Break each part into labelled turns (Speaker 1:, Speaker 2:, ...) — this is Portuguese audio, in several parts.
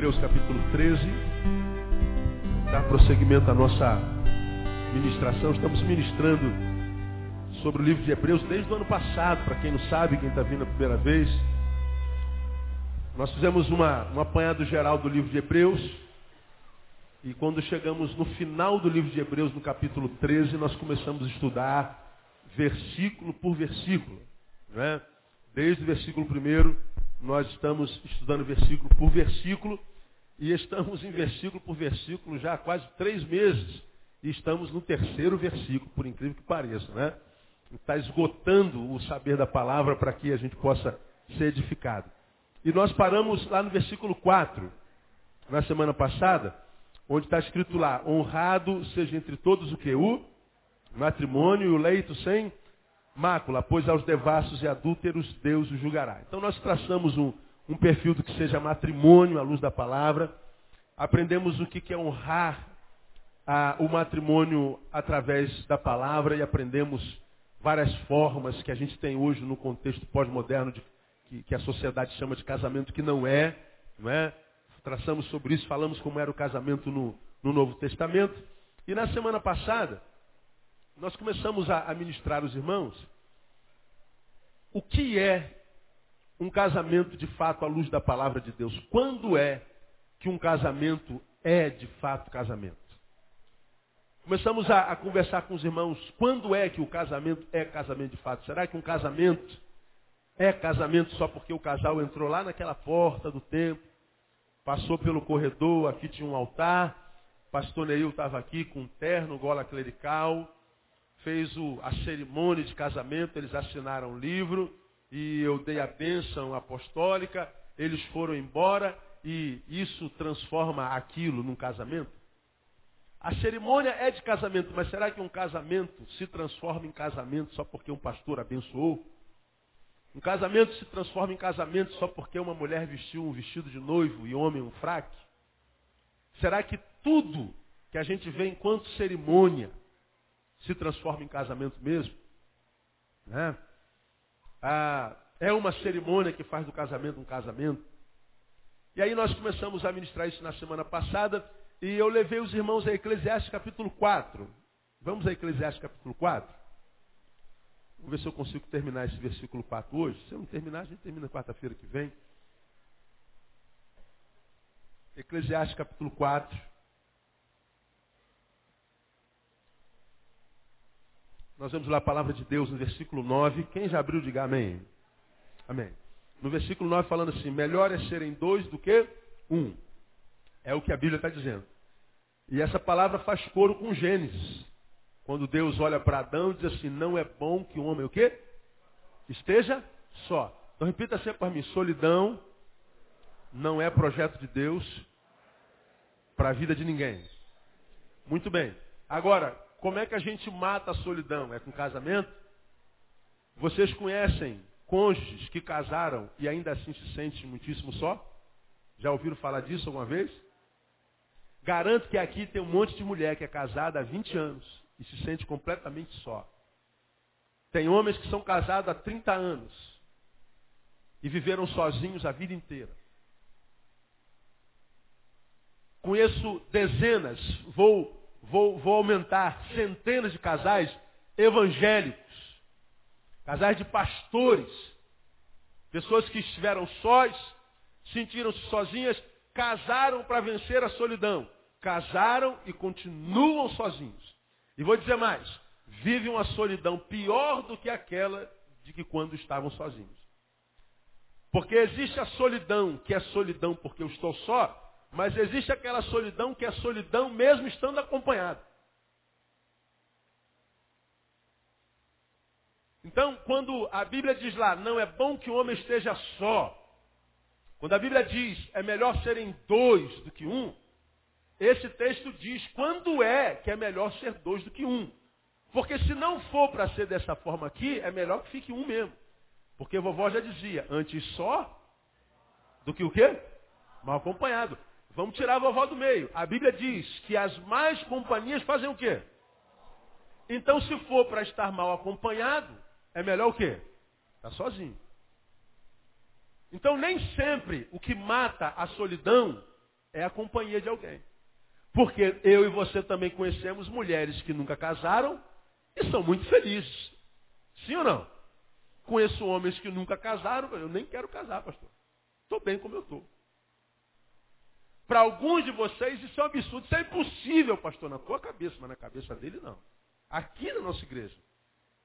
Speaker 1: Hebreus capítulo 13. Dar prosseguimento à nossa ministração. Estamos ministrando sobre o livro de Hebreus desde o ano passado. Para quem não sabe, quem está vindo a primeira vez. Nós fizemos uma, um apanhado geral do livro de Hebreus. E quando chegamos no final do livro de Hebreus, no capítulo 13, nós começamos a estudar versículo por versículo. Né? Desde o versículo 1, nós estamos estudando versículo por versículo. E estamos em versículo por versículo já há quase três meses. E estamos no terceiro versículo, por incrível que pareça. Né? Está esgotando o saber da palavra para que a gente possa ser edificado. E nós paramos lá no versículo 4, na semana passada onde está escrito lá, honrado seja entre todos o que? O matrimônio e o leito sem mácula, pois aos devassos e adúlteros Deus o julgará. Então nós traçamos um, um perfil do que seja matrimônio à luz da palavra, aprendemos o que é honrar a, o matrimônio através da palavra e aprendemos várias formas que a gente tem hoje no contexto pós-moderno que, que a sociedade chama de casamento que não é, não é? traçamos sobre isso, falamos como era o casamento no, no Novo Testamento. E na semana passada, nós começamos a, a ministrar os irmãos o que é um casamento de fato à luz da palavra de Deus. Quando é que um casamento é de fato casamento? Começamos a, a, conversar com os irmãos, quando é que o casamento é casamento de fato? Será que um casamento é casamento só porque o casal entrou lá naquela porta do templo, Passou pelo corredor, aqui tinha um altar. Pastor Neil estava aqui com um terno, gola clerical. Fez o, a cerimônia de casamento, eles assinaram o livro. E eu dei a bênção apostólica. Eles foram embora e isso transforma aquilo num casamento? A cerimônia é de casamento, mas será que um casamento se transforma em casamento só porque um pastor abençoou? Um casamento se transforma em casamento só porque uma mulher vestiu um vestido de noivo e homem um fraque? Será que tudo que a gente vê enquanto cerimônia se transforma em casamento mesmo? Né? Ah, é uma cerimônia que faz do casamento um casamento? E aí nós começamos a ministrar isso na semana passada e eu levei os irmãos a Eclesiastes capítulo 4. Vamos a Eclesiastes capítulo 4? Vamos ver se eu consigo terminar esse versículo 4 hoje. Se eu não terminar, a gente termina quarta-feira que vem. Eclesiastes capítulo 4. Nós vamos lá a palavra de Deus no versículo 9. Quem já abriu, diga amém. Amém. No versículo 9 falando assim, melhor é serem dois do que um. É o que a Bíblia está dizendo. E essa palavra faz coro com Gênesis. Quando Deus olha para Adão e diz assim, não é bom que o homem o quê? Esteja só. Então repita sempre para mim, solidão não é projeto de Deus para a vida de ninguém. Muito bem. Agora, como é que a gente mata a solidão? É com casamento? Vocês conhecem cônjuges que casaram e ainda assim se sentem muitíssimo só? Já ouviram falar disso alguma vez? Garanto que aqui tem um monte de mulher que é casada há 20 anos e se sente completamente só. Tem homens que são casados há 30 anos e viveram sozinhos a vida inteira. Conheço dezenas, vou, vou, vou aumentar centenas de casais evangélicos, casais de pastores, pessoas que estiveram sós, sentiram-se sozinhas, casaram para vencer a solidão, casaram e continuam sozinhos. E vou dizer mais, vive uma solidão pior do que aquela de que quando estavam sozinhos. Porque existe a solidão, que é solidão porque eu estou só, mas existe aquela solidão que é solidão mesmo estando acompanhado. Então, quando a Bíblia diz lá, não é bom que o homem esteja só, quando a Bíblia diz, é melhor serem dois do que um, esse texto diz quando é que é melhor ser dois do que um. Porque se não for para ser dessa forma aqui, é melhor que fique um mesmo. Porque vovó já dizia, antes só do que o quê? Mal acompanhado. Vamos tirar a vovó do meio. A Bíblia diz que as mais companhias fazem o quê? Então, se for para estar mal acompanhado, é melhor o quê? Estar tá sozinho. Então, nem sempre o que mata a solidão é a companhia de alguém. Porque eu e você também conhecemos mulheres que nunca casaram e são muito felizes. Sim ou não? Conheço homens que nunca casaram, eu nem quero casar, pastor. Estou bem como eu estou. Para alguns de vocês isso é um absurdo, isso é impossível, pastor, na tua cabeça, mas na cabeça dele não. Aqui na nossa igreja.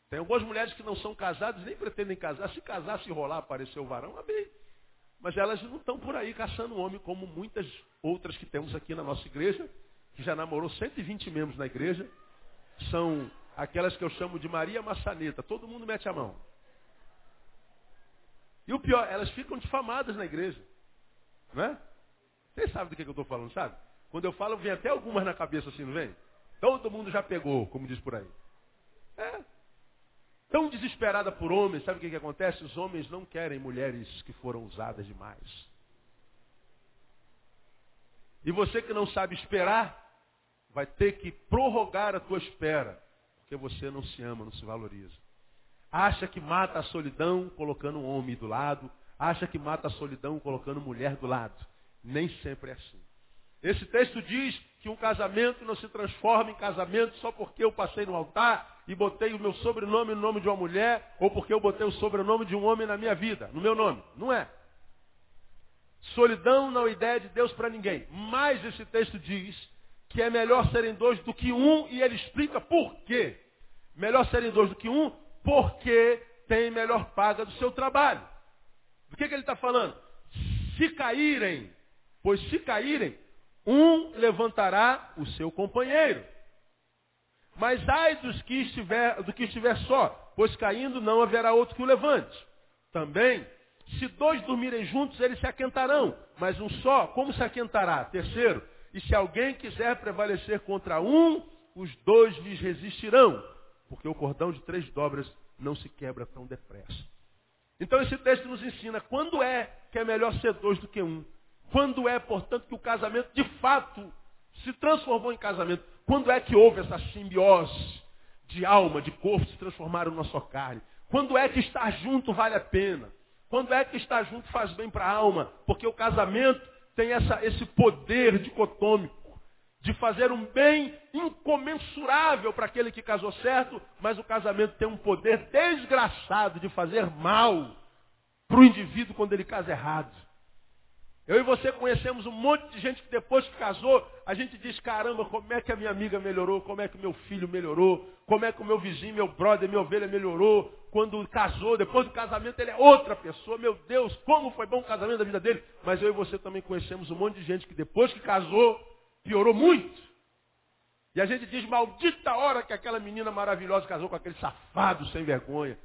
Speaker 1: Tem algumas mulheres que não são casadas, nem pretendem casar. Se casar, se rolar, aparecer o varão, amém. Mas elas não estão por aí caçando homem, como muitas outras que temos aqui na nossa igreja, que já namorou 120 membros na igreja. São aquelas que eu chamo de Maria Maçaneta. Todo mundo mete a mão. E o pior, elas ficam difamadas na igreja. Não é? Vocês sabem do que, eu estou falando, sabe? Quando eu falo, vem até algumas na cabeça assim, não vem? Todo mundo já pegou, como diz por aí. É. Tão desesperada por homens, sabe o que, que acontece? Os homens não querem mulheres que foram usadas demais. E você que não sabe esperar, vai ter que prorrogar a tua espera, porque você não se ama, não se valoriza. Acha que mata a solidão colocando um homem do lado, acha que mata a solidão colocando mulher do lado. Nem sempre é assim. Esse texto diz que um casamento não se transforma em casamento só porque eu passei no altar e botei o meu sobrenome no nome de uma mulher, ou porque eu botei o sobrenome de um homem na minha vida, no meu nome. Não é. Solidão não é ideia de Deus para ninguém. Mas esse texto diz que é melhor serem dois do que um, e ele explica por quê. Melhor serem dois do que um, porque tem melhor paga do seu trabalho. Do que, que ele está falando? Se caírem, pois se caírem, um levantará o seu companheiro. Mas ai dos que estiver, do que estiver só, pois caindo não haverá outro que o levante. Também, se dois dormirem juntos, eles se aquentarão, mas um só, como se aquentará? Terceiro, e se alguém quiser prevalecer contra um, os dois lhes resistirão, porque o cordão de três dobras não se quebra tão depressa. Então esse texto nos ensina quando é que é melhor ser dois do que um. Quando é, portanto, que o casamento de fato se transformou em casamento? Quando é que houve essa simbiose de alma, de corpo se transformaram na sua carne? Quando é que estar junto vale a pena? Quando é que estar junto faz bem para a alma? Porque o casamento tem essa, esse poder dicotômico de fazer um bem incomensurável para aquele que casou certo, mas o casamento tem um poder desgraçado de fazer mal para o indivíduo quando ele casa errado. Eu e você conhecemos um monte de gente que depois que casou, a gente diz, caramba, como é que a minha amiga melhorou, como é que o meu filho melhorou, como é que o meu vizinho, meu brother, minha ovelha melhorou. Quando casou, depois do casamento, ele é outra pessoa. Meu Deus, como foi bom o casamento da vida dele. Mas eu e você também conhecemos um monte de gente que depois que casou, piorou muito. E a gente diz, maldita hora que aquela menina maravilhosa casou com aquele safado sem vergonha.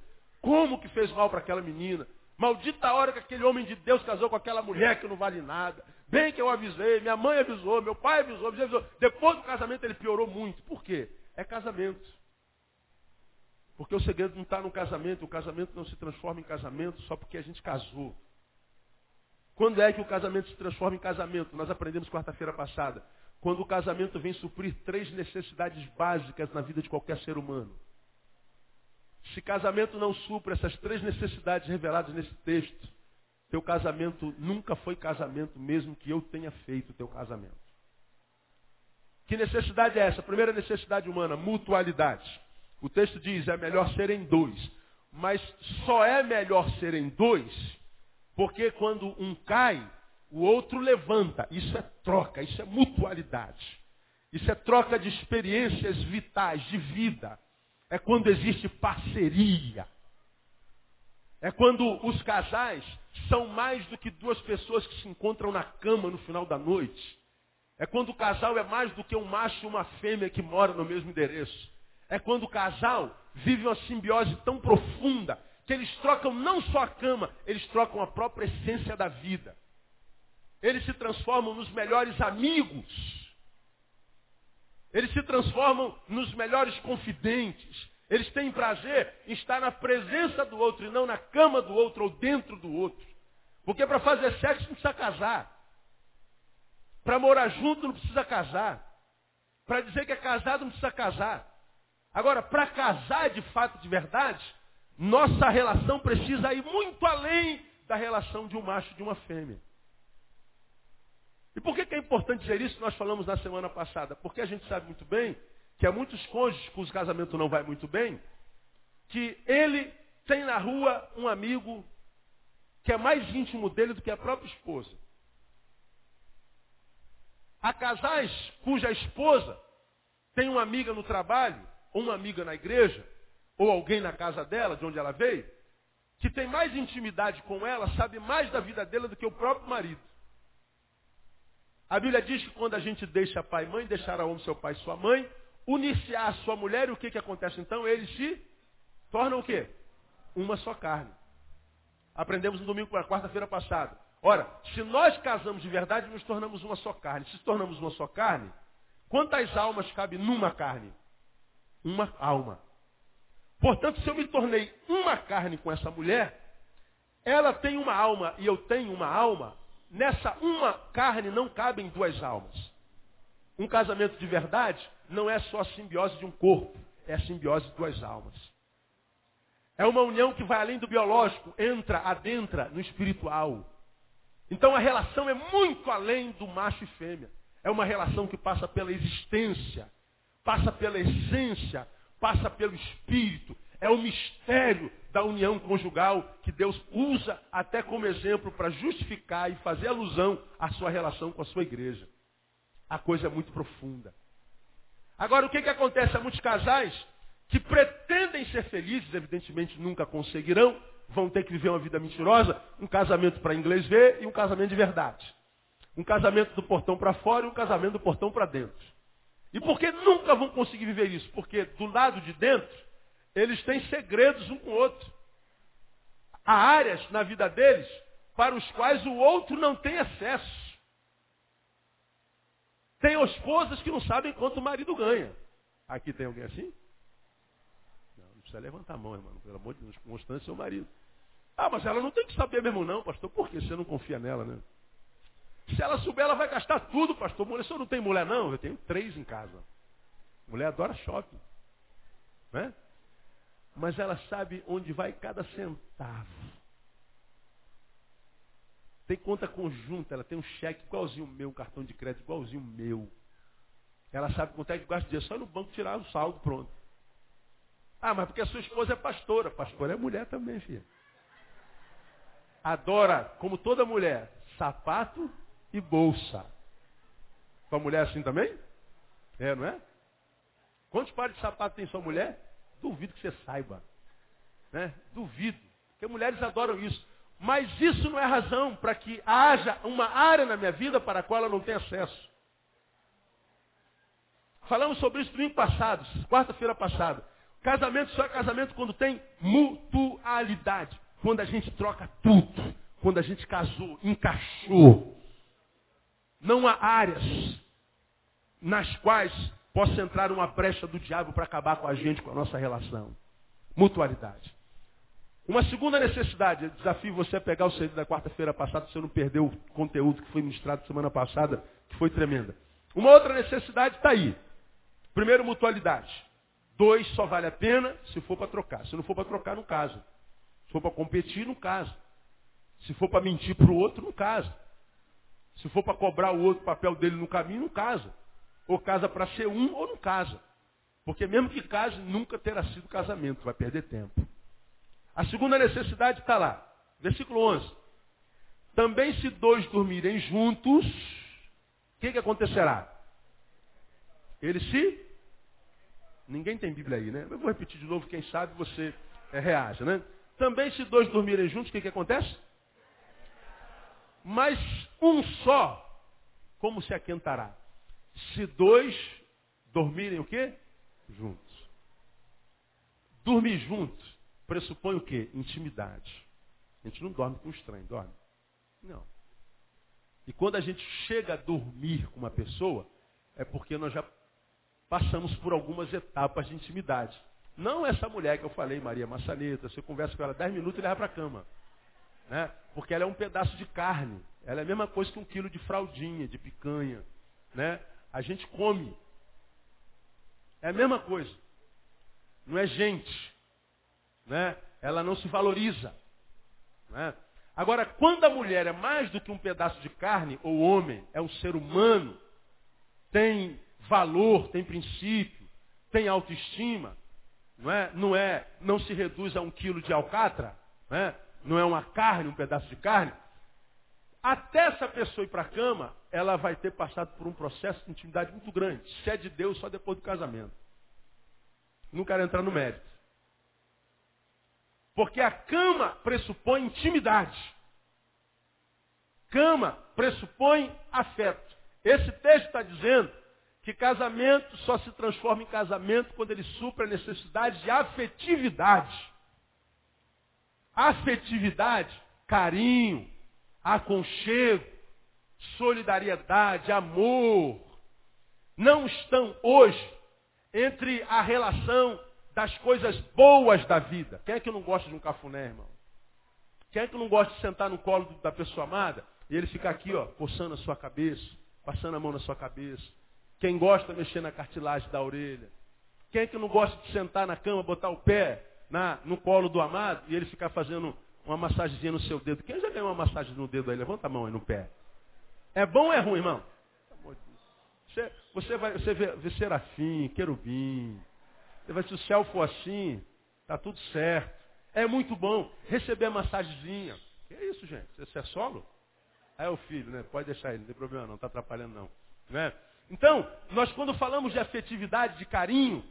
Speaker 1: Como que fez mal para aquela menina? Maldita a hora que aquele homem de Deus casou com aquela mulher que não vale nada. Bem que eu avisei, minha mãe avisou, meu pai avisou, avisou. Depois do casamento ele piorou muito. Por quê? É casamento. Porque o segredo não está no casamento, o casamento não se transforma em casamento só porque a gente casou. Quando é que o casamento se transforma em casamento? Nós aprendemos quarta-feira passada. Quando o casamento vem suprir três necessidades básicas na vida de qualquer ser humano. Se casamento não supra essas três necessidades reveladas nesse texto, teu casamento nunca foi casamento, mesmo que eu tenha feito teu casamento. Que necessidade é essa? Primeira necessidade humana, mutualidade. O texto diz, é melhor serem dois. Mas só é melhor serem dois, porque quando um cai, o outro levanta. Isso é troca, isso é mutualidade. Isso é troca de experiências vitais, de vida é quando existe parceria. É quando os casais são mais do que duas pessoas que se encontram na cama no final da noite. É quando o casal é mais do que um macho e uma fêmea que moram no mesmo endereço. É quando o casal vive uma simbiose tão profunda que eles trocam não só a cama, eles trocam a própria essência da vida. Eles se transformam nos melhores amigos. Eles se transformam nos melhores confidentes. Eles têm prazer em estar na presença do outro e não na cama do outro ou dentro do outro. Porque para fazer sexo não precisa casar. Para morar junto não precisa casar. Para dizer que é casado não precisa casar. Agora, para casar de fato, de verdade, nossa relação precisa ir muito além da relação de um macho e de uma fêmea. E por que, que é importante dizer isso? Nós falamos na semana passada. Porque a gente sabe muito bem que há muitos cônjuges cujo casamento não vai muito bem, que ele tem na rua um amigo que é mais íntimo dele do que a própria esposa. Há casais cuja esposa tem uma amiga no trabalho, ou uma amiga na igreja, ou alguém na casa dela, de onde ela veio, que tem mais intimidade com ela, sabe mais da vida dela do que o próprio marido. A Bíblia diz que quando a gente deixa pai e mãe, deixar a homem seu pai e sua mãe, a sua mulher, e o que, que acontece então? Eles se tornam o quê? Uma só carne. Aprendemos no domingo, na quarta-feira passada. Ora, se nós casamos de verdade, nos tornamos uma só carne. Se tornamos uma só carne, quantas almas cabe numa carne? Uma alma. Portanto, se eu me tornei uma carne com essa mulher, ela tem uma alma e eu tenho uma alma, nessa uma carne não cabem duas almas. Um casamento de verdade não é só a simbiose de um corpo, é a simbiose de duas almas. É uma união que vai além do biológico, entra, adentra no espiritual. Então a relação é muito além do macho e fêmea. É uma relação que passa pela existência, passa pela essência, passa pelo espírito. É o mistério da união conjugal que Deus usa até como exemplo para justificar e fazer alusão à sua relação com a sua igreja. A coisa é muito profunda. Agora, o que, que acontece? Há muitos casais que pretendem ser felizes, evidentemente nunca conseguirão, vão ter que viver uma vida mentirosa, um casamento para inglês ver e um casamento de verdade. Um casamento do portão para fora e um casamento do portão para dentro. E por que nunca vão conseguir viver isso? Porque do lado de dentro, eles têm segredos um com o outro. Há áreas na vida deles para os quais o outro não tem acesso. Tem esposas que não sabem quanto o marido ganha. Aqui tem alguém assim? Não, não precisa levantar a mão, irmão. Pelo amor de Deus, constante seu marido. Ah, mas ela não tem que saber mesmo não, pastor. Por que você não confia nela, né? Se ela souber, ela vai gastar tudo, pastor. Mulher, senhor não tem mulher, não? Eu tenho três em casa. Mulher adora shopping. Né? Mas ela sabe onde vai cada centavo. Tem conta conjunta, ela tem um cheque igualzinho o meu, um cartão de crédito igualzinho o meu. Ela sabe quanto é que gasta dinheiro, só no banco tirar o saldo, pronto. Ah, mas porque a sua esposa é pastora. Pastora é mulher também, filha. Adora, como toda mulher, sapato e bolsa. Sua mulher é assim também? É, não é? Quantos pares de sapato tem sua mulher? Duvido que você saiba. Né? Duvido. Porque mulheres adoram isso. Mas isso não é razão para que haja uma área na minha vida para a qual ela não tem acesso. Falamos sobre isso domingo passado, quarta-feira passada. Casamento só é casamento quando tem mutualidade. Quando a gente troca tudo. Quando a gente casou, encaixou. Não há áreas nas quais possa entrar uma brecha do diabo para acabar com a gente, com a nossa relação. Mutualidade. Uma segunda necessidade, eu desafio você a pegar o CD da quarta-feira passada, se você não perdeu o conteúdo que foi ministrado semana passada, que foi tremenda. Uma outra necessidade está aí. Primeiro, mutualidade. Dois, só vale a pena se for para trocar. Se não for para trocar, não casa. Se for para competir, não casa. Se for para mentir para o outro, não casa. Se for para cobrar o outro papel dele no caminho, não casa. Ou casa para ser um ou não casa. Porque mesmo que case, nunca terá sido casamento, vai perder tempo. A segunda necessidade está lá. Versículo 11. Também se dois dormirem juntos, o que, que acontecerá? Eles se. Ninguém tem Bíblia aí, né? Eu vou repetir de novo, quem sabe você é, reaja, né? Também se dois dormirem juntos, o que, que acontece? Mas um só, como se aquentará? Se dois dormirem o quê? Juntos. Dormir juntos pressupõe o quê? Intimidade. A gente não dorme com estranho, dorme? Não. E quando a gente chega a dormir com uma pessoa, é porque nós já passamos por algumas etapas de intimidade. Não essa mulher que eu falei, Maria Massaneta, você conversa com ela 10 minutos e leva para a cama. Né? Porque ela é um pedaço de carne. Ela é a mesma coisa que um quilo de fraldinha, de picanha. Né? A gente come. É a mesma coisa. Não é gente. Né? Ela não se valoriza. Né? Agora, quando a mulher é mais do que um pedaço de carne, ou homem, é um ser humano, tem valor, tem princípio, tem autoestima, não é? Não é, não se reduz a um quilo de alcatra, não é? Não é uma carne, um pedaço de carne. Até essa pessoa ir para a cama, ela vai ter passado por um processo de intimidade muito grande. Se é de Deus, só depois do casamento. Não quero entrar no mérito. Porque a cama pressupõe intimidade. Cama pressupõe afeto. Esse texto está dizendo que casamento só se transforma em casamento quando ele supra a necessidade de afetividade. Afetividade, carinho, aconchego, solidariedade, amor, não estão hoje entre a relação das coisas boas da vida. Quem é que não gosta de um cafuné, irmão? Quem é que não gosta de sentar no colo da pessoa amada e ele ficar aqui, ó, coçando a sua cabeça, passando a mão na sua cabeça? Quem gosta de mexer na cartilagem da orelha? Quem é que não gosta de sentar na cama, botar o pé na, no colo do amado e ele ficar fazendo uma massagenzinha no seu dedo? Quem já ganhou uma massagem no dedo aí? Levanta a mão aí no pé. É bom ou é ruim, irmão? Você, você vai você vê, vê serafim, querubim. Você vai, se o céu for assim, tá tudo certo. É muito bom receber a massagenzinha. Que é isso, gente? Você é solo? Ah, é o filho, né? Pode deixar ele, não tem problema não está atrapalhando não. Né? Então, nós quando falamos de afetividade, de carinho,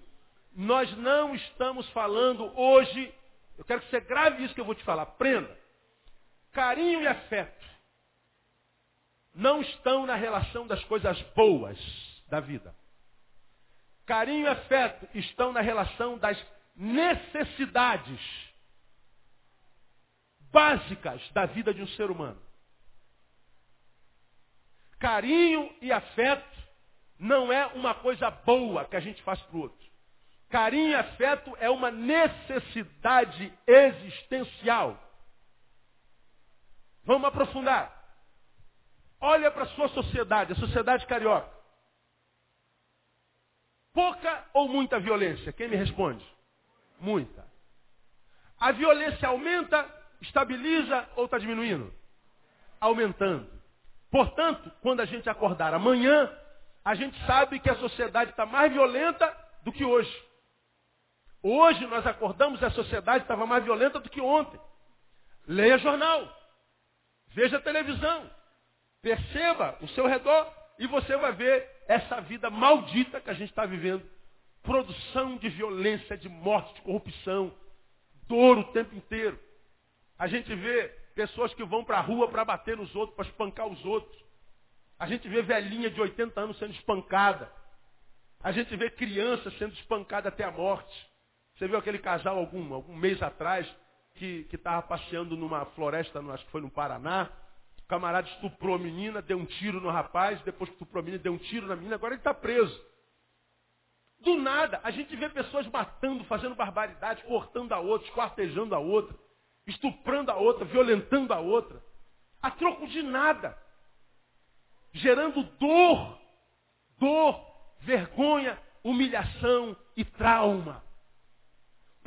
Speaker 1: nós não estamos falando hoje, eu quero que você grave isso que eu vou te falar, aprenda. Carinho e afeto não estão na relação das coisas boas da vida. Carinho e afeto estão na relação das necessidades básicas da vida de um ser humano. Carinho e afeto não é uma coisa boa que a gente faz para o outro. Carinho e afeto é uma necessidade existencial. Vamos aprofundar. Olha para a sua sociedade, a sociedade carioca. Pouca ou muita violência? Quem me responde? Muita. A violência aumenta, estabiliza ou está diminuindo? Aumentando. Portanto, quando a gente acordar amanhã, a gente sabe que a sociedade está mais violenta do que hoje. Hoje nós acordamos e a sociedade estava mais violenta do que ontem. Leia jornal. Veja televisão. Perceba o seu redor e você vai ver essa vida maldita que a gente está vivendo. Produção de violência, de morte, de corrupção, dor o tempo inteiro. A gente vê pessoas que vão para a rua para bater nos outros, para espancar os outros. A gente vê velhinha de 80 anos sendo espancada. A gente vê criança sendo espancada até a morte. Você viu aquele casal algum, algum mês atrás que estava passeando numa floresta, acho que foi no Paraná, camarada estuprou a menina, deu um tiro no rapaz, depois estuprou a menina, deu um tiro na menina, agora ele está preso. Do nada, a gente vê pessoas matando, fazendo barbaridade, cortando a outra, esquartejando a outra, estuprando a outra, violentando a outra. A troco de nada. Gerando dor, dor, vergonha, humilhação e trauma.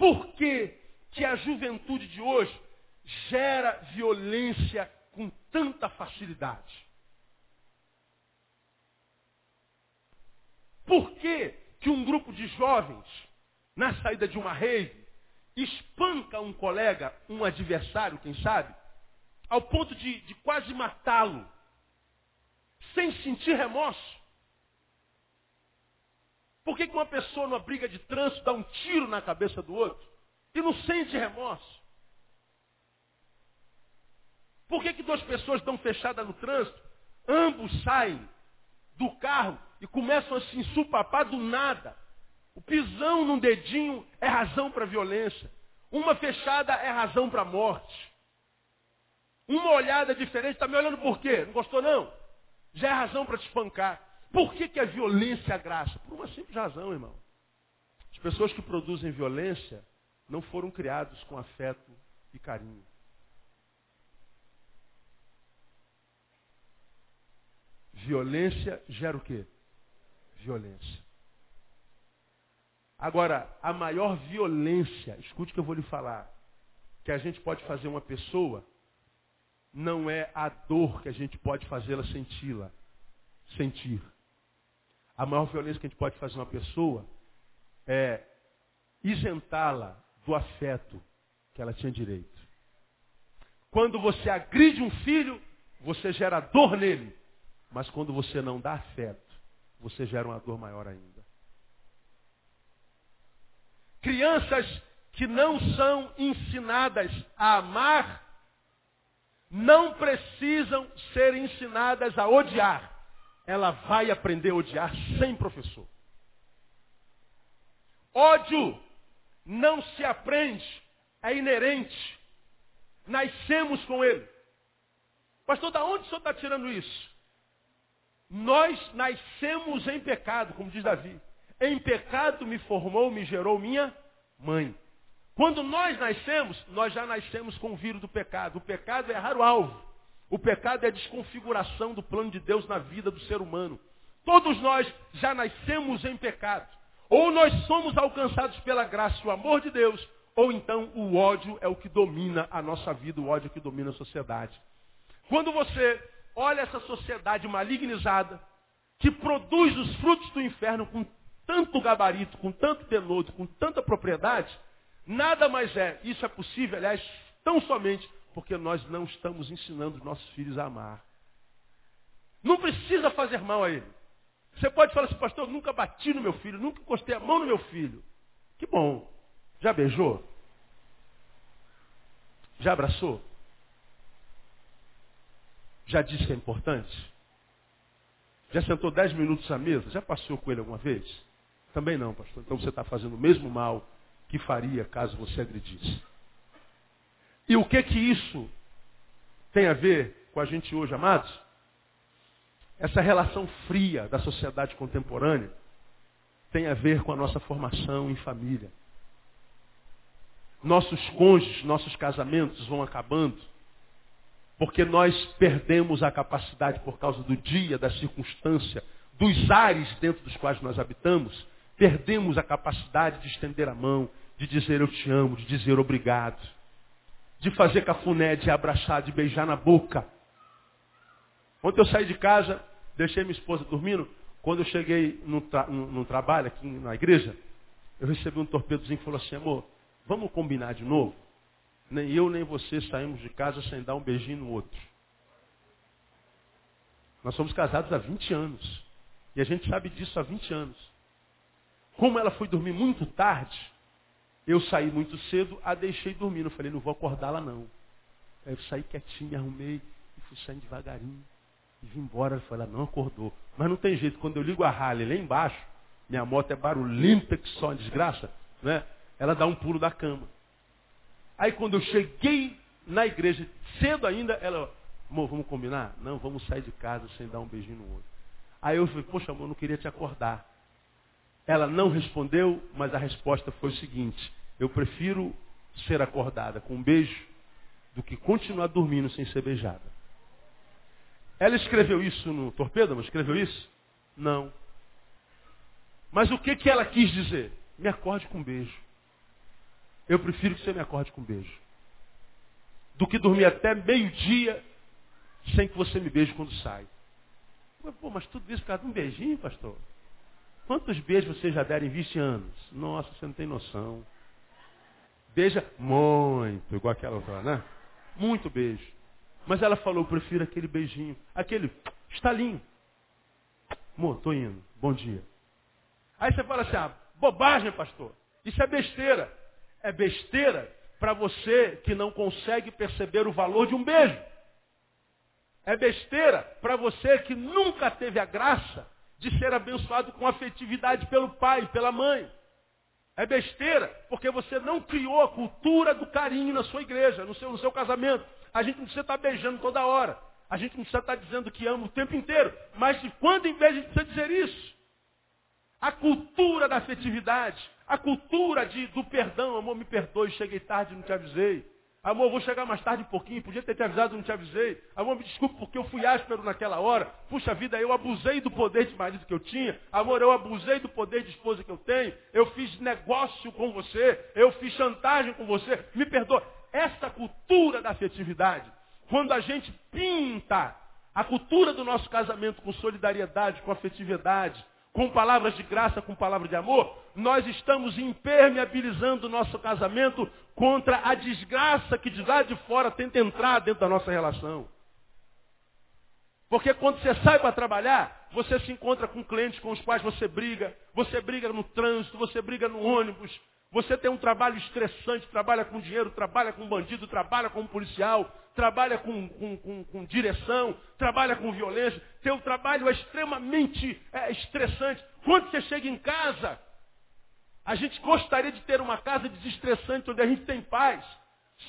Speaker 1: Por que, que a juventude de hoje gera violência com tanta facilidade? Por que, que um grupo de jovens, na saída de uma rave, espanca um colega, um adversário, quem sabe, ao ponto de, de quase matá-lo, sem sentir remorso? Por que, uma pessoa numa briga de trânsito dá um tiro na cabeça do outro e não sente remorso? Por que, que duas pessoas estão fechadas no trânsito? Ambos saem do carro e começam a se ensupapar do nada. O pisão num dedinho é razão para violência. Uma fechada é razão para morte. Uma olhada diferente, está me olhando por quê? Não gostou não? Já é razão para te espancar. Por que, que a violência é graça? Por uma simples razão, irmão. As pessoas que produzem violência não foram criados com afeto e carinho. Violência gera o quê? Violência. Agora, a maior violência, escute o que eu vou lhe falar, que a gente pode fazer uma pessoa não é a dor que a gente pode fazê-la senti-la, sentir. A maior violência que a gente pode fazer uma pessoa é isentá-la do afeto que ela tinha direito. Quando você agride um filho, você gera dor nele. Mas quando você não dá afeto, você gera uma dor maior ainda. Crianças que não são ensinadas a amar, não precisam ser ensinadas a odiar. Ela vai aprender a odiar sem professor. Ódio não se aprende, é inerente. Nascemos com ele. Pastor, da onde o senhor está tirando isso? Nós nascemos em pecado, como diz Davi. Em pecado me formou, me gerou minha mãe. Quando nós nascemos, nós já nascemos com o vírus do pecado. O pecado é errar o alvo. O pecado é a desconfiguração do plano de Deus na vida do ser humano. Todos nós já nascemos em pecado. Ou nós somos alcançados pela graça e o amor de Deus, ou então o ódio é o que domina a nossa vida, o ódio é o que domina a sociedade. Quando você olha essa sociedade malignizada, que produz os frutos do inferno com tanto gabarito, com tanto denodo, com tanta propriedade, nada mais é, isso é possível, aliás, tão somente porque nós não estamos ensinando os nossos filhos a amar. Não precisa fazer mal a ele. Você pode falar assim, pastor, nunca bati no meu filho, nunca encostei a mão no meu filho. Que bom. Já beijou? Já abraçou? Já disse que é importante? Já sentou dez minutos à mesa? Já passeou com ele alguma vez? Também não, pastor. Então você está fazendo o mesmo mal que faria caso você agredisse. E o que que isso tem a ver com a gente hoje, amados? Essa relação fria da sociedade contemporânea tem a ver com a nossa formação em família. Nossos cônjuges, nossos casamentos vão acabando porque nós perdemos a capacidade por causa do dia, da circunstância, dos ares dentro dos quais nós habitamos, perdemos a capacidade de estender a mão, de dizer eu te amo, de dizer obrigado, de fazer cafuné, de abraçar, de beijar na boca. Ontem eu saí de casa, deixei minha esposa dormindo. Quando eu cheguei no, tra no, trabalho aqui na igreja, eu recebi um torpedozinho que falou assim, amor, vamos combinar de novo? Nem eu nem você saímos de casa sem dar um beijinho no outro. Nós somos casados há 20 anos. E a gente sabe disso há 20 anos. Como ela foi dormir muito tarde, eu saí muito cedo, a deixei dormindo. Eu falei, não vou acordá-la não. Aí eu saí quietinho, arrumei e fui saindo devagarinho. E vim embora. Ela falou, ela não acordou. Mas não tem jeito, quando eu ligo a Harley lá embaixo, minha moto é barulhenta que só uma desgraça, né? Ela dá um pulo da cama. Aí quando eu cheguei na igreja, cedo ainda, ela, amor, vamos combinar? Não, vamos sair de casa sem dar um beijinho no outro. Aí eu falei, poxa, amor, não queria te acordar. Ela não respondeu, mas a resposta foi o seguinte: eu prefiro ser acordada com um beijo do que continuar dormindo sem ser beijada. Ela escreveu isso no torpedo, mas escreveu isso? Não. Mas o que, que ela quis dizer? Me acorde com um beijo. Eu prefiro que você me acorde com um beijo. Do que dormir até meio-dia sem que você me beije quando sai. Pô, mas tudo isso por causa de um beijinho, pastor? Quantos beijos você já deram em 20 anos? Nossa, você não tem noção. Beija muito, igual aquela outra, né? Muito beijo. Mas ela falou, prefiro aquele beijinho, aquele estalinho. Amor, tô indo. Bom dia. Aí você fala assim, ah, bobagem, pastor. Isso é besteira. É besteira para você que não consegue perceber o valor de um beijo. É besteira para você que nunca teve a graça de ser abençoado com afetividade pelo pai, pela mãe. É besteira, porque você não criou a cultura do carinho na sua igreja, no seu, no seu casamento. A gente não precisa estar beijando toda hora. A gente não precisa estar dizendo que ama o tempo inteiro. Mas de quando em vez a gente precisa dizer isso? A cultura da afetividade, a cultura de, do perdão, amor, me perdoe, cheguei tarde, não te avisei. Amor, vou chegar mais tarde um pouquinho, podia ter te avisado, não te avisei. Amor, me desculpe porque eu fui áspero naquela hora. Puxa vida, eu abusei do poder de marido que eu tinha. Amor, eu abusei do poder de esposa que eu tenho. Eu fiz negócio com você. Eu fiz chantagem com você. Me perdoa. Essa cultura da afetividade, quando a gente pinta a cultura do nosso casamento com solidariedade, com afetividade, com palavras de graça, com palavras de amor, nós estamos impermeabilizando o nosso casamento contra a desgraça que de lá de fora tenta entrar dentro da nossa relação. Porque quando você sai para trabalhar, você se encontra com clientes com os quais você briga, você briga no trânsito, você briga no ônibus, você tem um trabalho estressante, trabalha com dinheiro, trabalha com bandido, trabalha com policial, trabalha com, com, com, com direção, trabalha com violência. Teu trabalho é extremamente é, estressante. Quando você chega em casa, a gente gostaria de ter uma casa desestressante onde a gente tem paz.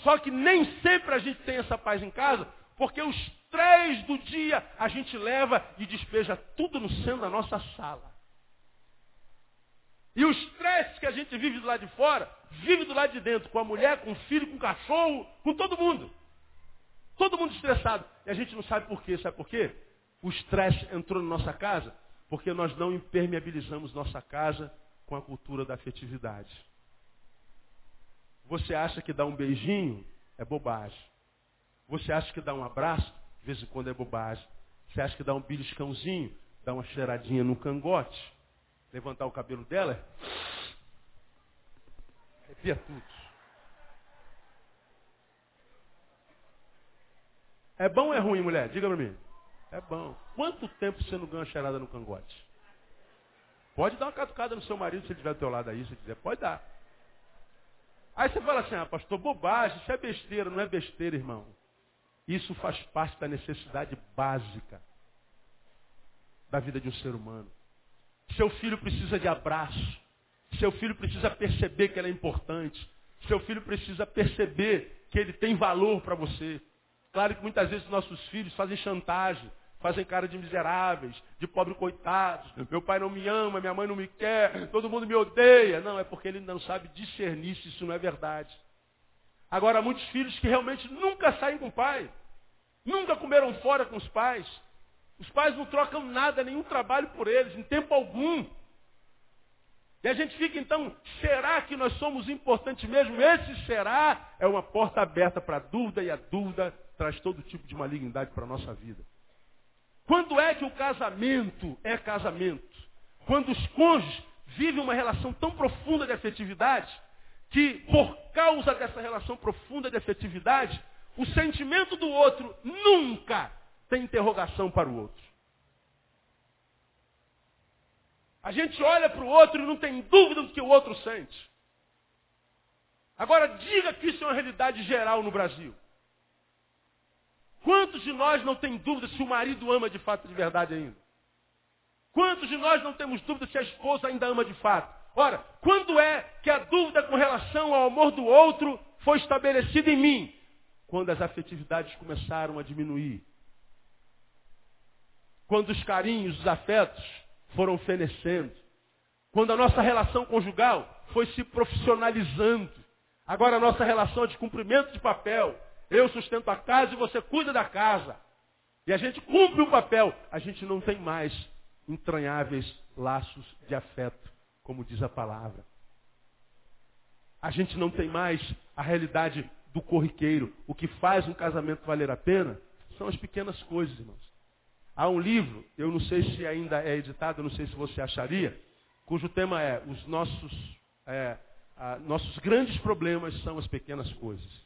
Speaker 1: Só que nem sempre a gente tem essa paz em casa, porque os três do dia a gente leva e despeja tudo no centro da nossa sala. E o estresse que a gente vive do lado de fora, vive do lado de dentro, com a mulher, com o filho, com o cachorro, com todo mundo. Todo mundo estressado. E a gente não sabe por quê. Sabe por quê? O estresse entrou na nossa casa porque nós não impermeabilizamos nossa casa com a cultura da afetividade. Você acha que dar um beijinho é bobagem. Você acha que dar um abraço, de vez em quando é bobagem. Você acha que dar um beliscãozinho, dar uma cheiradinha no cangote, levantar o cabelo dela, arrepia tudo. É bom ou é ruim, mulher? Diga pra mim. É bom. Quanto tempo você não ganha cheirada no cangote? Pode dar uma catucada no seu marido se ele estiver do teu lado aí, se quiser. Pode dar. Aí você fala assim, ah, pastor, bobagem, isso é besteira. Não é besteira, irmão. Isso faz parte da necessidade básica da vida de um ser humano. Seu filho precisa de abraço. Seu filho precisa perceber que ele é importante. Seu filho precisa perceber que ele tem valor para você. Claro que muitas vezes nossos filhos fazem chantagem, fazem cara de miseráveis, de pobre coitados. Meu pai não me ama, minha mãe não me quer, todo mundo me odeia. Não, é porque ele não sabe discernir se isso não é verdade. Agora, muitos filhos que realmente nunca saem com o pai, nunca comeram fora com os pais, os pais não trocam nada, nenhum trabalho por eles, em tempo algum. E a gente fica então, será que nós somos importantes mesmo? Esse será é uma porta aberta para a dúvida e a dúvida traz todo tipo de malignidade para a nossa vida. Quando é que o casamento é casamento? Quando os cônjuges vivem uma relação tão profunda de afetividade que, por causa dessa relação profunda de afetividade, o sentimento do outro nunca tem interrogação para o outro. A gente olha para o outro e não tem dúvida do que o outro sente. Agora, diga que isso é uma realidade geral no Brasil. Quantos de nós não tem dúvida se o marido ama de fato de verdade ainda? Quantos de nós não temos dúvida se a esposa ainda ama de fato? Ora, quando é que a dúvida com relação ao amor do outro foi estabelecida em mim? Quando as afetividades começaram a diminuir quando os carinhos, os afetos foram fenecendo, quando a nossa relação conjugal foi se profissionalizando. Agora a nossa relação é de cumprimento de papel. Eu sustento a casa e você cuida da casa. E a gente cumpre o papel. A gente não tem mais entranháveis laços de afeto, como diz a palavra. A gente não tem mais a realidade do corriqueiro. O que faz um casamento valer a pena são as pequenas coisas, irmãos. Há um livro, eu não sei se ainda é editado, eu não sei se você acharia, cujo tema é os nossos, é, a, nossos grandes problemas são as pequenas coisas.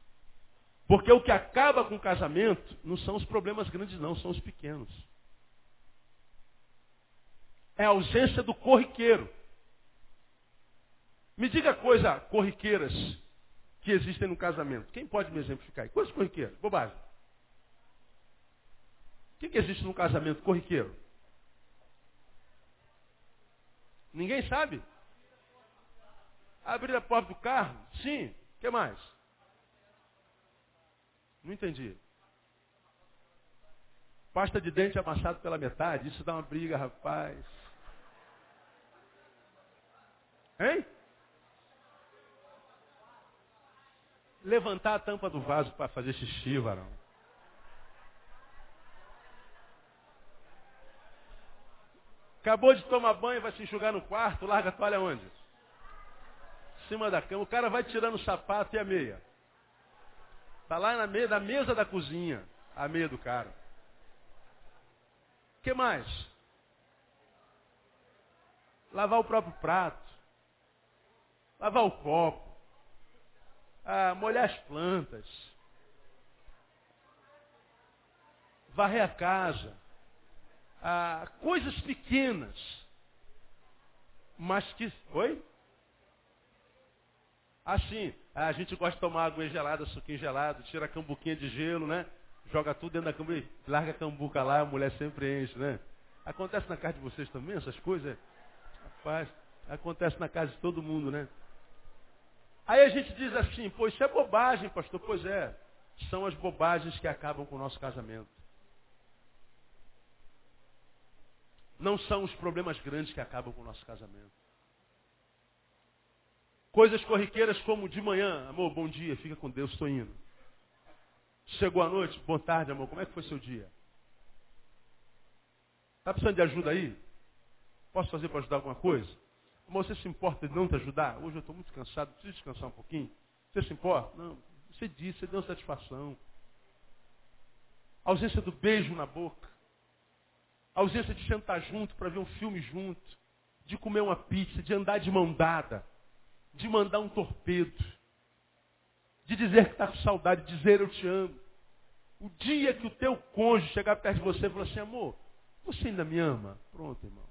Speaker 1: Porque o que acaba com o casamento não são os problemas grandes, não, são os pequenos. É a ausência do corriqueiro. Me diga coisas corriqueiras que existem no casamento. Quem pode me exemplificar? Coisas corriqueiras, bobagem. O que, que existe num casamento corriqueiro? Ninguém sabe? Abrir a porta do carro? Sim. O que mais? Não entendi. Pasta de dente amassado pela metade. Isso dá uma briga, rapaz. Hein? Levantar a tampa do vaso para fazer xixi, varão. Acabou de tomar banho, vai se enxugar no quarto, larga a toalha onde? Em cima da cama. O cara vai tirando o sapato e a meia. Está lá na, me da mesa da cozinha. a meia do cara. O que mais? Lavar o próprio prato. Lavar o copo. Ah, molhar as plantas. Varrer a casa. Ah, coisas pequenas. Mas que. Oi? Assim, a gente gosta de tomar água gelada, suquinho gelado, tira a cambuquinha de gelo, né? Joga tudo dentro da cambuca, larga a cambuca lá, a mulher sempre enche, né? Acontece na casa de vocês também, essas coisas? Rapaz, acontece na casa de todo mundo, né? Aí a gente diz assim, pô, isso é bobagem, pastor. Pois é, são as bobagens que acabam com o nosso casamento. Não são os problemas grandes que acabam com o nosso casamento. Coisas corriqueiras como de manhã, amor, bom dia, fica com Deus, estou indo. Chegou a noite, boa tarde, amor, como é que foi seu dia? Está precisando de ajuda aí? Posso fazer para ajudar alguma coisa? Amor, você se importa de não te ajudar? Hoje eu estou muito cansado, preciso descansar um pouquinho. Você se importa? Não, você disse, você deu satisfação. A ausência do beijo na boca. A ausência de sentar junto para ver um filme junto. De comer uma pizza, de andar de mão dada de mandar um torpedo, de dizer que está com saudade, de dizer eu te amo. O dia que o teu cônjuge chegar perto de você e falar assim, amor, você ainda me ama? Pronto, irmão.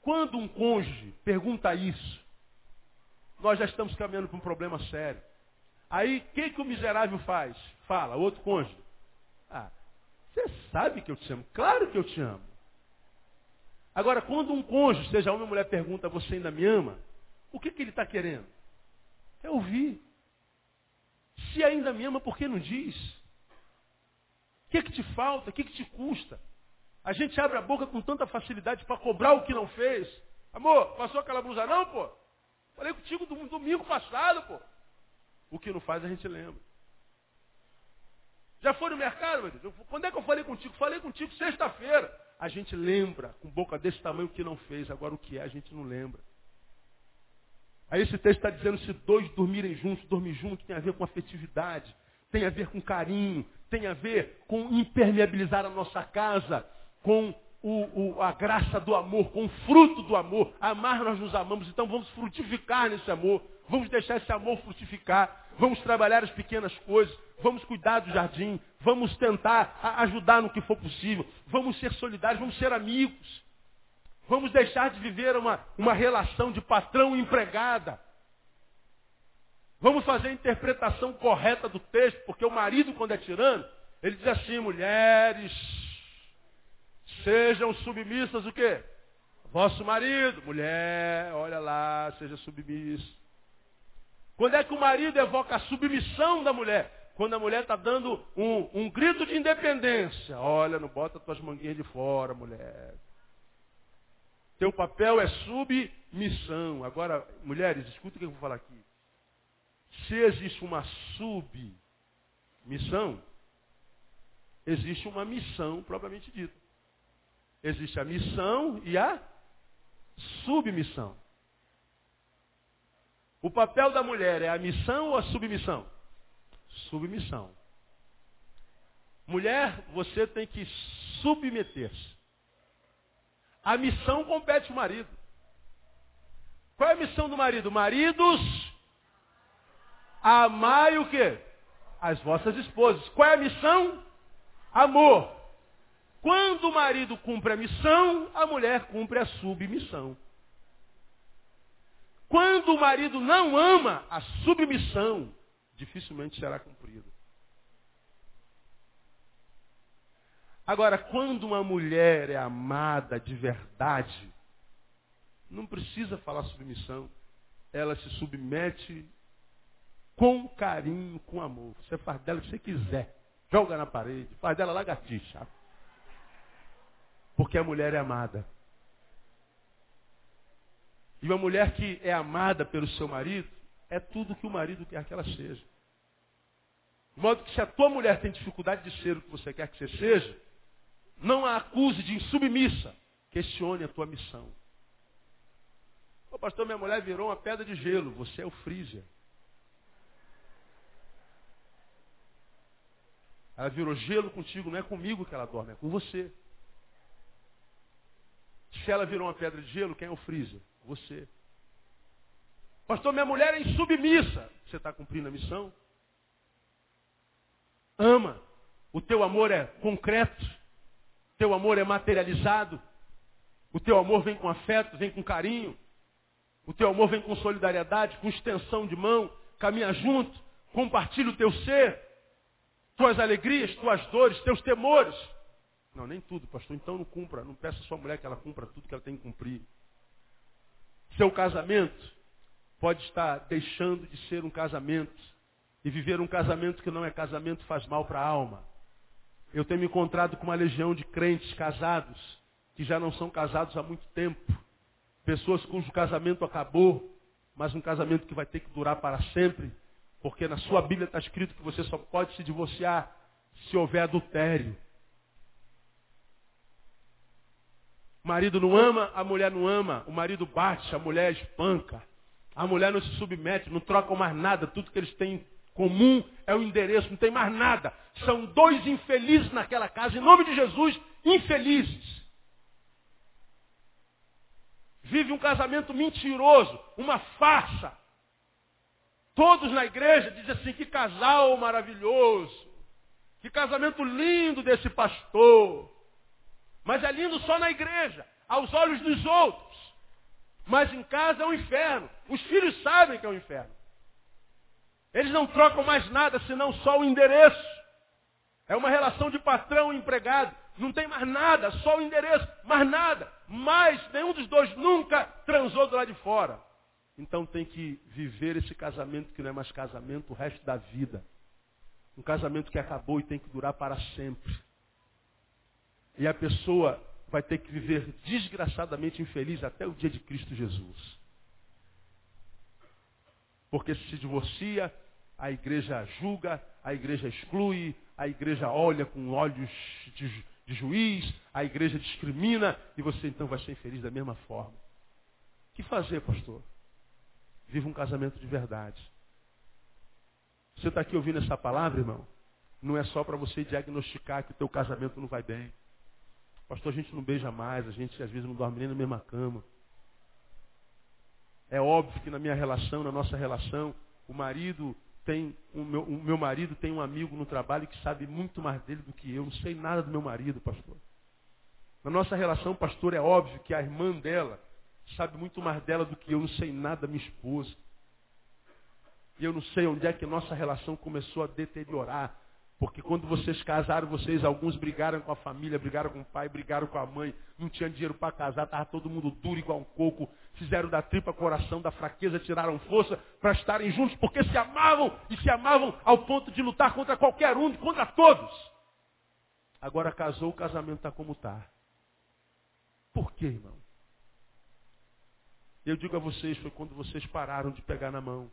Speaker 1: Quando um cônjuge pergunta isso, nós já estamos caminhando para um problema sério. Aí, o que, que o miserável faz? Fala, outro cônjuge. Ah, você sabe que eu te amo. Claro que eu te amo. Agora, quando um cônjuge, seja homem ou mulher, pergunta, você ainda me ama? O que, que ele está querendo? É ouvir. Se ainda me ama, por que não diz? O que, que te falta? O que, que te custa? A gente abre a boca com tanta facilidade para cobrar o que não fez. Amor, passou aquela blusa não, pô? Falei contigo do domingo passado, pô. O que não faz a gente lembra. Já foi no mercado, meu Deus? Quando é que eu falei contigo? Falei contigo sexta-feira. A gente lembra, com boca desse tamanho, o que não fez. Agora o que é, a gente não lembra. Aí esse texto está dizendo se dois dormirem juntos, dormir juntos tem a ver com afetividade, tem a ver com carinho, tem a ver com impermeabilizar a nossa casa, com o, o, a graça do amor, com o fruto do amor. Amar nós nos amamos, então vamos frutificar nesse amor, vamos deixar esse amor frutificar, vamos trabalhar as pequenas coisas, vamos cuidar do jardim, vamos tentar ajudar no que for possível, vamos ser solidários, vamos ser amigos. Vamos deixar de viver uma, uma relação de patrão e empregada. Vamos fazer a interpretação correta do texto, porque o marido, quando é tirano, ele diz assim, mulheres, sejam submissas o quê? Vosso marido, mulher, olha lá, seja submissa. Quando é que o marido evoca a submissão da mulher? Quando a mulher está dando um, um grito de independência. Olha, não bota tuas manguinhas de fora, mulher. Teu papel é submissão. Agora, mulheres, escuta o que eu vou falar aqui. Se existe uma submissão, existe uma missão propriamente dita. Existe a missão e a submissão. O papel da mulher é a missão ou a submissão? Submissão. Mulher, você tem que submeter-se. A missão compete ao marido. Qual é a missão do marido? Maridos, amai o quê? As vossas esposas. Qual é a missão? Amor. Quando o marido cumpre a missão, a mulher cumpre a submissão. Quando o marido não ama, a submissão dificilmente será cumprida. Agora, quando uma mulher é amada de verdade, não precisa falar submissão. Ela se submete com carinho, com amor. Você faz dela o que você quiser. Joga na parede, faz dela lagartixa. Porque a mulher é amada. E uma mulher que é amada pelo seu marido, é tudo que o marido quer que ela seja. De modo que se a tua mulher tem dificuldade de ser o que você quer que você seja, não a acuse de insubmissa. Questione a tua missão. O pastor, minha mulher virou uma pedra de gelo. Você é o freezer. Ela virou gelo contigo, não é comigo que ela dorme, é com você. Se ela virou uma pedra de gelo, quem é o freezer? Você. Pastor, minha mulher é insubmissa. Você está cumprindo a missão? Ama. O teu amor é concreto. O teu amor é materializado. O teu amor vem com afeto, vem com carinho. O teu amor vem com solidariedade, com extensão de mão. Caminha junto. Compartilha o teu ser. Tuas alegrias, tuas dores, teus temores. Não, nem tudo, pastor. Então não cumpra. Não peça a sua mulher que ela cumpra tudo que ela tem que cumprir. Seu casamento pode estar deixando de ser um casamento. E viver um casamento que não é casamento faz mal para a alma. Eu tenho me encontrado com uma legião de crentes casados, que já não são casados há muito tempo. Pessoas cujo casamento acabou, mas um casamento que vai ter que durar para sempre. Porque na sua Bíblia está escrito que você só pode se divorciar se houver adultério. O marido não ama, a mulher não ama. O marido bate, a mulher espanca. A mulher não se submete, não trocam mais nada. Tudo que eles têm em comum é o endereço, não tem mais nada. São dois infelizes naquela casa, em nome de Jesus, infelizes. Vive um casamento mentiroso, uma farsa. Todos na igreja dizem assim: que casal maravilhoso, que casamento lindo desse pastor. Mas é lindo só na igreja, aos olhos dos outros. Mas em casa é um inferno. Os filhos sabem que é um inferno. Eles não trocam mais nada senão só o endereço. É uma relação de patrão e empregado. Não tem mais nada, só o endereço, mais nada. Mas nenhum dos dois nunca transou do lado de fora. Então tem que viver esse casamento que não é mais casamento o resto da vida. Um casamento que acabou e tem que durar para sempre. E a pessoa vai ter que viver desgraçadamente infeliz até o dia de Cristo Jesus. Porque se divorcia, a igreja julga, a igreja exclui, a igreja olha com olhos de, de juiz, a igreja discrimina e você então vai ser infeliz da mesma forma. O que fazer, pastor? Viva um casamento de verdade. Você está aqui ouvindo essa palavra, irmão? Não é só para você diagnosticar que o teu casamento não vai bem. Pastor, a gente não beija mais, a gente às vezes não dorme nem na mesma cama. É óbvio que na minha relação, na nossa relação, o marido tem, o meu, o meu marido tem um amigo no trabalho que sabe muito mais dele do que eu. Não sei nada do meu marido, pastor. Na nossa relação, pastor, é óbvio que a irmã dela sabe muito mais dela do que eu. Não sei nada da minha esposa. E eu não sei onde é que nossa relação começou a deteriorar. Porque quando vocês casaram, vocês, alguns brigaram com a família, brigaram com o pai, brigaram com a mãe, não tinha dinheiro para casar, estava todo mundo duro igual um coco, fizeram da tripa coração, da fraqueza, tiraram força para estarem juntos, porque se amavam e se amavam ao ponto de lutar contra qualquer um, contra todos. Agora casou, o casamento está como está. Por quê, irmão? Eu digo a vocês, foi quando vocês pararam de pegar na mão.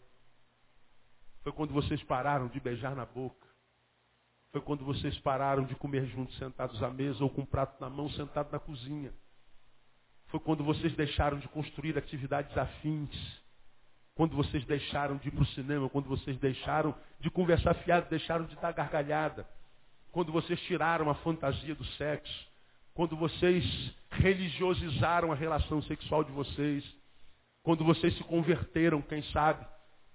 Speaker 1: Foi quando vocês pararam de beijar na boca. Foi quando vocês pararam de comer juntos, sentados à mesa, ou com um prato na mão, sentado na cozinha. Foi quando vocês deixaram de construir atividades afins. Quando vocês deixaram de ir para o cinema, quando vocês deixaram de conversar fiado, deixaram de dar gargalhada. Quando vocês tiraram a fantasia do sexo. Quando vocês religiosizaram a relação sexual de vocês. Quando vocês se converteram, quem sabe,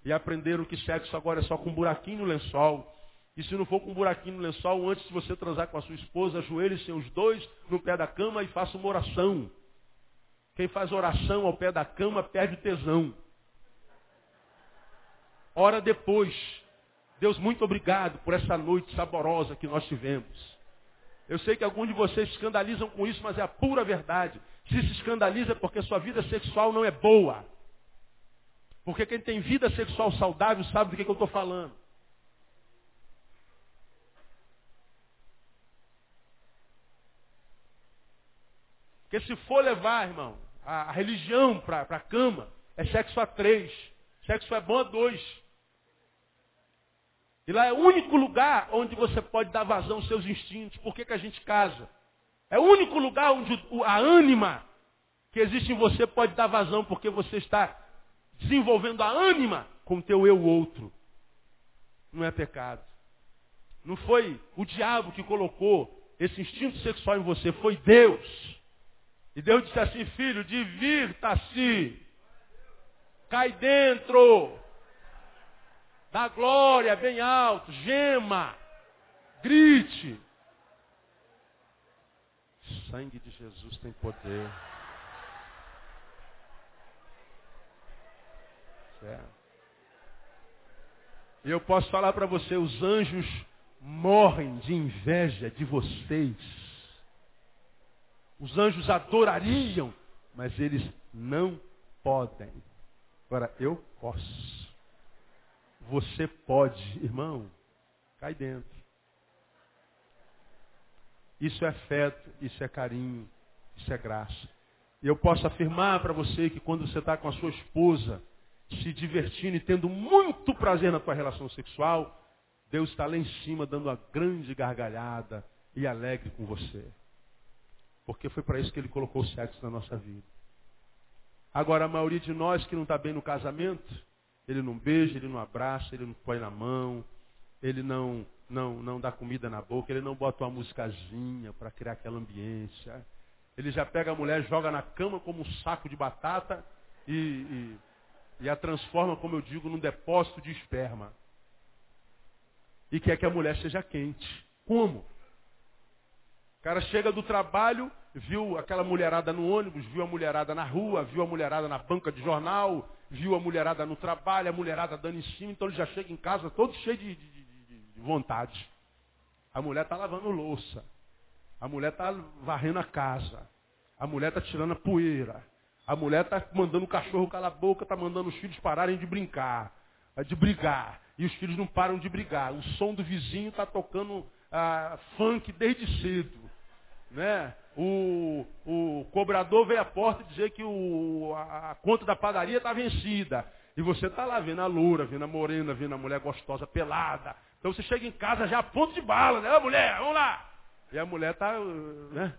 Speaker 1: e aprenderam que sexo agora é só com um buraquinho no lençol e se não for com um buraquinho no lençol, antes de você transar com a sua esposa, ajoelhe-se os dois no pé da cama e faça uma oração. Quem faz oração ao pé da cama perde tesão. Ora depois. Deus, muito obrigado por essa noite saborosa que nós tivemos. Eu sei que alguns de vocês se escandalizam com isso, mas é a pura verdade. Se se escandaliza é porque sua vida sexual não é boa. Porque quem tem vida sexual saudável sabe do que, que eu estou falando. Porque se for levar, irmão, a, a religião para a cama, é sexo a três. Sexo é bom a dois. E lá é o único lugar onde você pode dar vazão aos seus instintos. Por que, que a gente casa? É o único lugar onde a ânima que existe em você pode dar vazão, porque você está desenvolvendo a ânima com o teu eu outro. Não é pecado. Não foi o diabo que colocou esse instinto sexual em você, foi Deus. E Deus disse assim, filho, divirta-se. Cai dentro. Dá glória bem alto, gema, grite. O sangue de Jesus tem poder. Certo. E eu posso falar para você, os anjos morrem de inveja de vocês. Os anjos adorariam, mas eles não podem. Agora, eu posso. Você pode, irmão. Cai dentro. Isso é afeto, isso é carinho, isso é graça. E eu posso afirmar para você que quando você está com a sua esposa, se divertindo e tendo muito prazer na tua relação sexual, Deus está lá em cima dando uma grande gargalhada e alegre com você. Porque foi para isso que ele colocou o sexo na nossa vida. Agora, a maioria de nós que não está bem no casamento, ele não beija, ele não abraça, ele não põe na mão, ele não, não, não dá comida na boca, ele não bota uma musicazinha para criar aquela ambiência. Ele já pega a mulher, joga na cama como um saco de batata e, e, e a transforma, como eu digo, num depósito de esperma e quer que a mulher seja quente. Como? O cara chega do trabalho, viu aquela mulherada no ônibus, viu a mulherada na rua, viu a mulherada na banca de jornal, viu a mulherada no trabalho, a mulherada dando em cima, então ele já chega em casa todo cheio de, de, de, de vontade. A mulher está lavando louça. A mulher está varrendo a casa. A mulher está tirando a poeira. A mulher está mandando o cachorro calar a boca, está mandando os filhos pararem de brincar, de brigar. E os filhos não param de brigar. O som do vizinho está tocando ah, funk desde cedo. Né? O, o cobrador veio à porta dizer que o, a, a conta da padaria está vencida. E você está lá vendo a loura, vendo a morena, vendo a mulher gostosa, pelada. Então você chega em casa já a ponto de bala, né? Ô mulher, vamos lá! E a mulher está, né?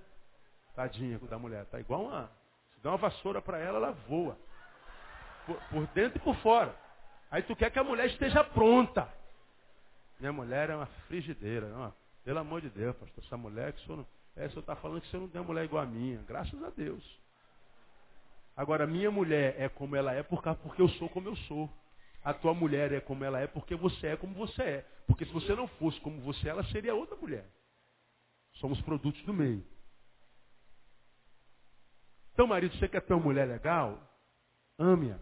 Speaker 1: Tadinha da mulher, tá igual uma. Se dá uma vassoura para ela, ela voa. Por, por dentro e por fora. Aí tu quer que a mulher esteja pronta. Minha mulher é uma frigideira. Não, pelo amor de Deus, pastor, essa mulher que o senhor não. É, o senhor está falando que senhor não tem uma mulher igual a minha. Graças a Deus. Agora, minha mulher é como ela é porque eu sou como eu sou. A tua mulher é como ela é porque você é como você é. Porque se você não fosse como você, ela seria outra mulher. Somos produtos do meio. Então, marido, você quer ter uma mulher legal? Ame-a.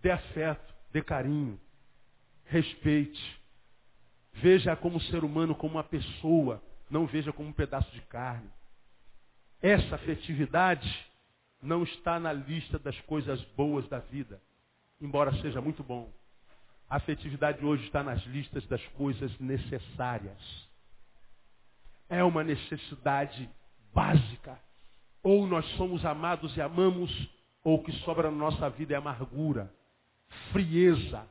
Speaker 1: Dê afeto, dê carinho, respeite. Veja como ser humano, como uma pessoa, não veja como um pedaço de carne. Essa afetividade não está na lista das coisas boas da vida, embora seja muito bom. A afetividade hoje está nas listas das coisas necessárias. É uma necessidade básica. Ou nós somos amados e amamos, ou o que sobra na nossa vida é amargura frieza,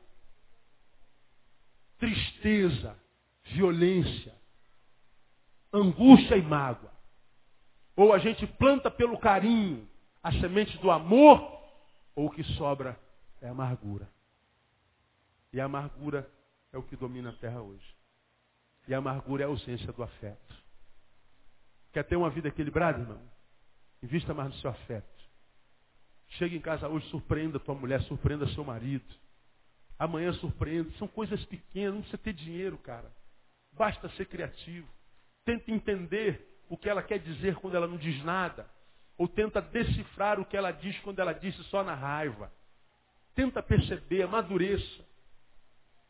Speaker 1: tristeza, violência, angústia e mágoa. Ou a gente planta pelo carinho a semente do amor, ou o que sobra é amargura. E a amargura é o que domina a terra hoje. E a amargura é a ausência do afeto. Quer ter uma vida equilibrada, irmão? Invista mais no seu afeto. Chega em casa hoje, surpreenda tua mulher, surpreenda seu marido. Amanhã surpreenda. São coisas pequenas, não precisa ter dinheiro, cara. Basta ser criativo. Tenta entender o que ela quer dizer quando ela não diz nada. Ou tenta decifrar o que ela diz quando ela disse só na raiva. Tenta perceber, amadureça.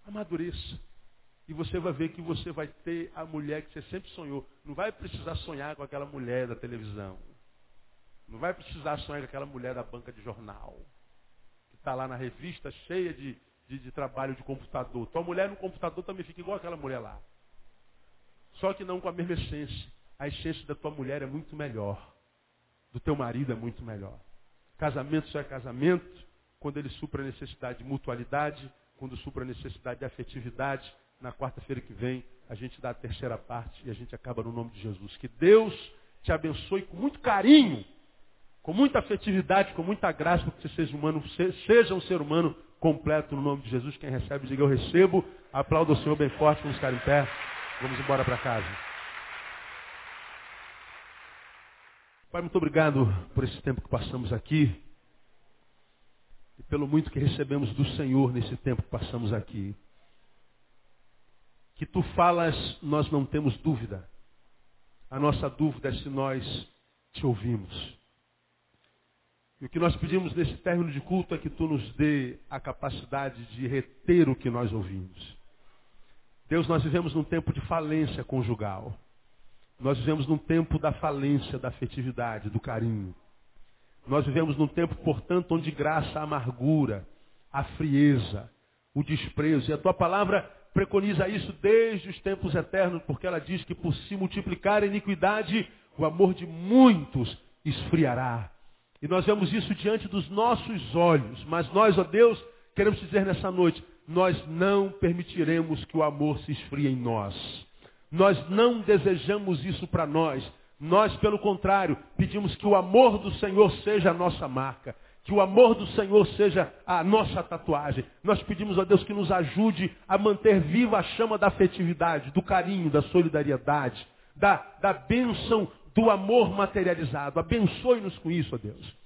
Speaker 1: Amadureça. E você vai ver que você vai ter a mulher que você sempre sonhou. Não vai precisar sonhar com aquela mulher da televisão. Não vai precisar sonhar com aquela mulher da banca de jornal, que está lá na revista cheia de, de, de, trabalho de computador. Tua mulher no computador também fica igual aquela mulher lá. Só que não com a mesma essência. A essência da tua mulher é muito melhor. Do teu marido é muito melhor. Casamento só é casamento quando ele supra a necessidade de mutualidade, quando supra a necessidade de afetividade. Na quarta-feira que vem, a gente dá a terceira parte e a gente acaba no nome de Jesus. Que Deus te abençoe com muito carinho com muita afetividade, com muita graça, porque você seja, humano, seja um ser humano completo no nome de Jesus. Quem recebe, diga eu recebo. Aplauda o Senhor bem forte, vamos ficar em pé. Vamos embora para casa. Pai, muito obrigado por esse tempo que passamos aqui e pelo muito que recebemos do Senhor nesse tempo que passamos aqui. Que tu falas, nós não temos dúvida. A nossa dúvida é se nós te ouvimos. E o que nós pedimos nesse término de culto é que tu nos dê a capacidade de reter o que nós ouvimos. Deus, nós vivemos num tempo de falência conjugal. Nós vivemos num tempo da falência, da afetividade, do carinho. Nós vivemos num tempo, portanto, onde graça a amargura, a frieza, o desprezo. E a tua palavra preconiza isso desde os tempos eternos, porque ela diz que por se multiplicar a iniquidade, o amor de muitos esfriará. E nós vemos isso diante dos nossos olhos. Mas nós, ó Deus, queremos dizer nessa noite, nós não permitiremos que o amor se esfrie em nós. Nós não desejamos isso para nós. Nós, pelo contrário, pedimos que o amor do Senhor seja a nossa marca. Que o amor do Senhor seja a nossa tatuagem. Nós pedimos a Deus que nos ajude a manter viva a chama da afetividade, do carinho, da solidariedade, da, da bênção do amor materializado. Abençoe-nos com isso, ó Deus.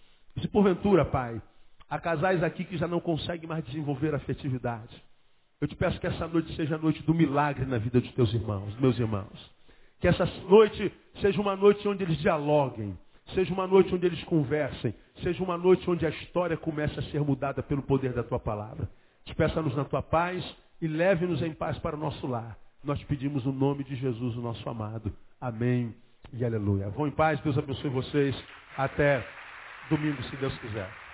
Speaker 1: Se porventura, Pai, há casais aqui que já não conseguem mais desenvolver afetividade, eu te peço que essa noite seja a noite do milagre na vida dos teus irmãos, meus irmãos. Que essa noite seja uma noite onde eles dialoguem, seja uma noite onde eles conversem, seja uma noite onde a história comece a ser mudada pelo poder da tua palavra. Despeça-nos na tua paz e leve-nos em paz para o nosso lar. Nós pedimos o nome de Jesus, o nosso amado. Amém e aleluia. Vão em paz, Deus abençoe vocês. Até domingo, se Deus quiser.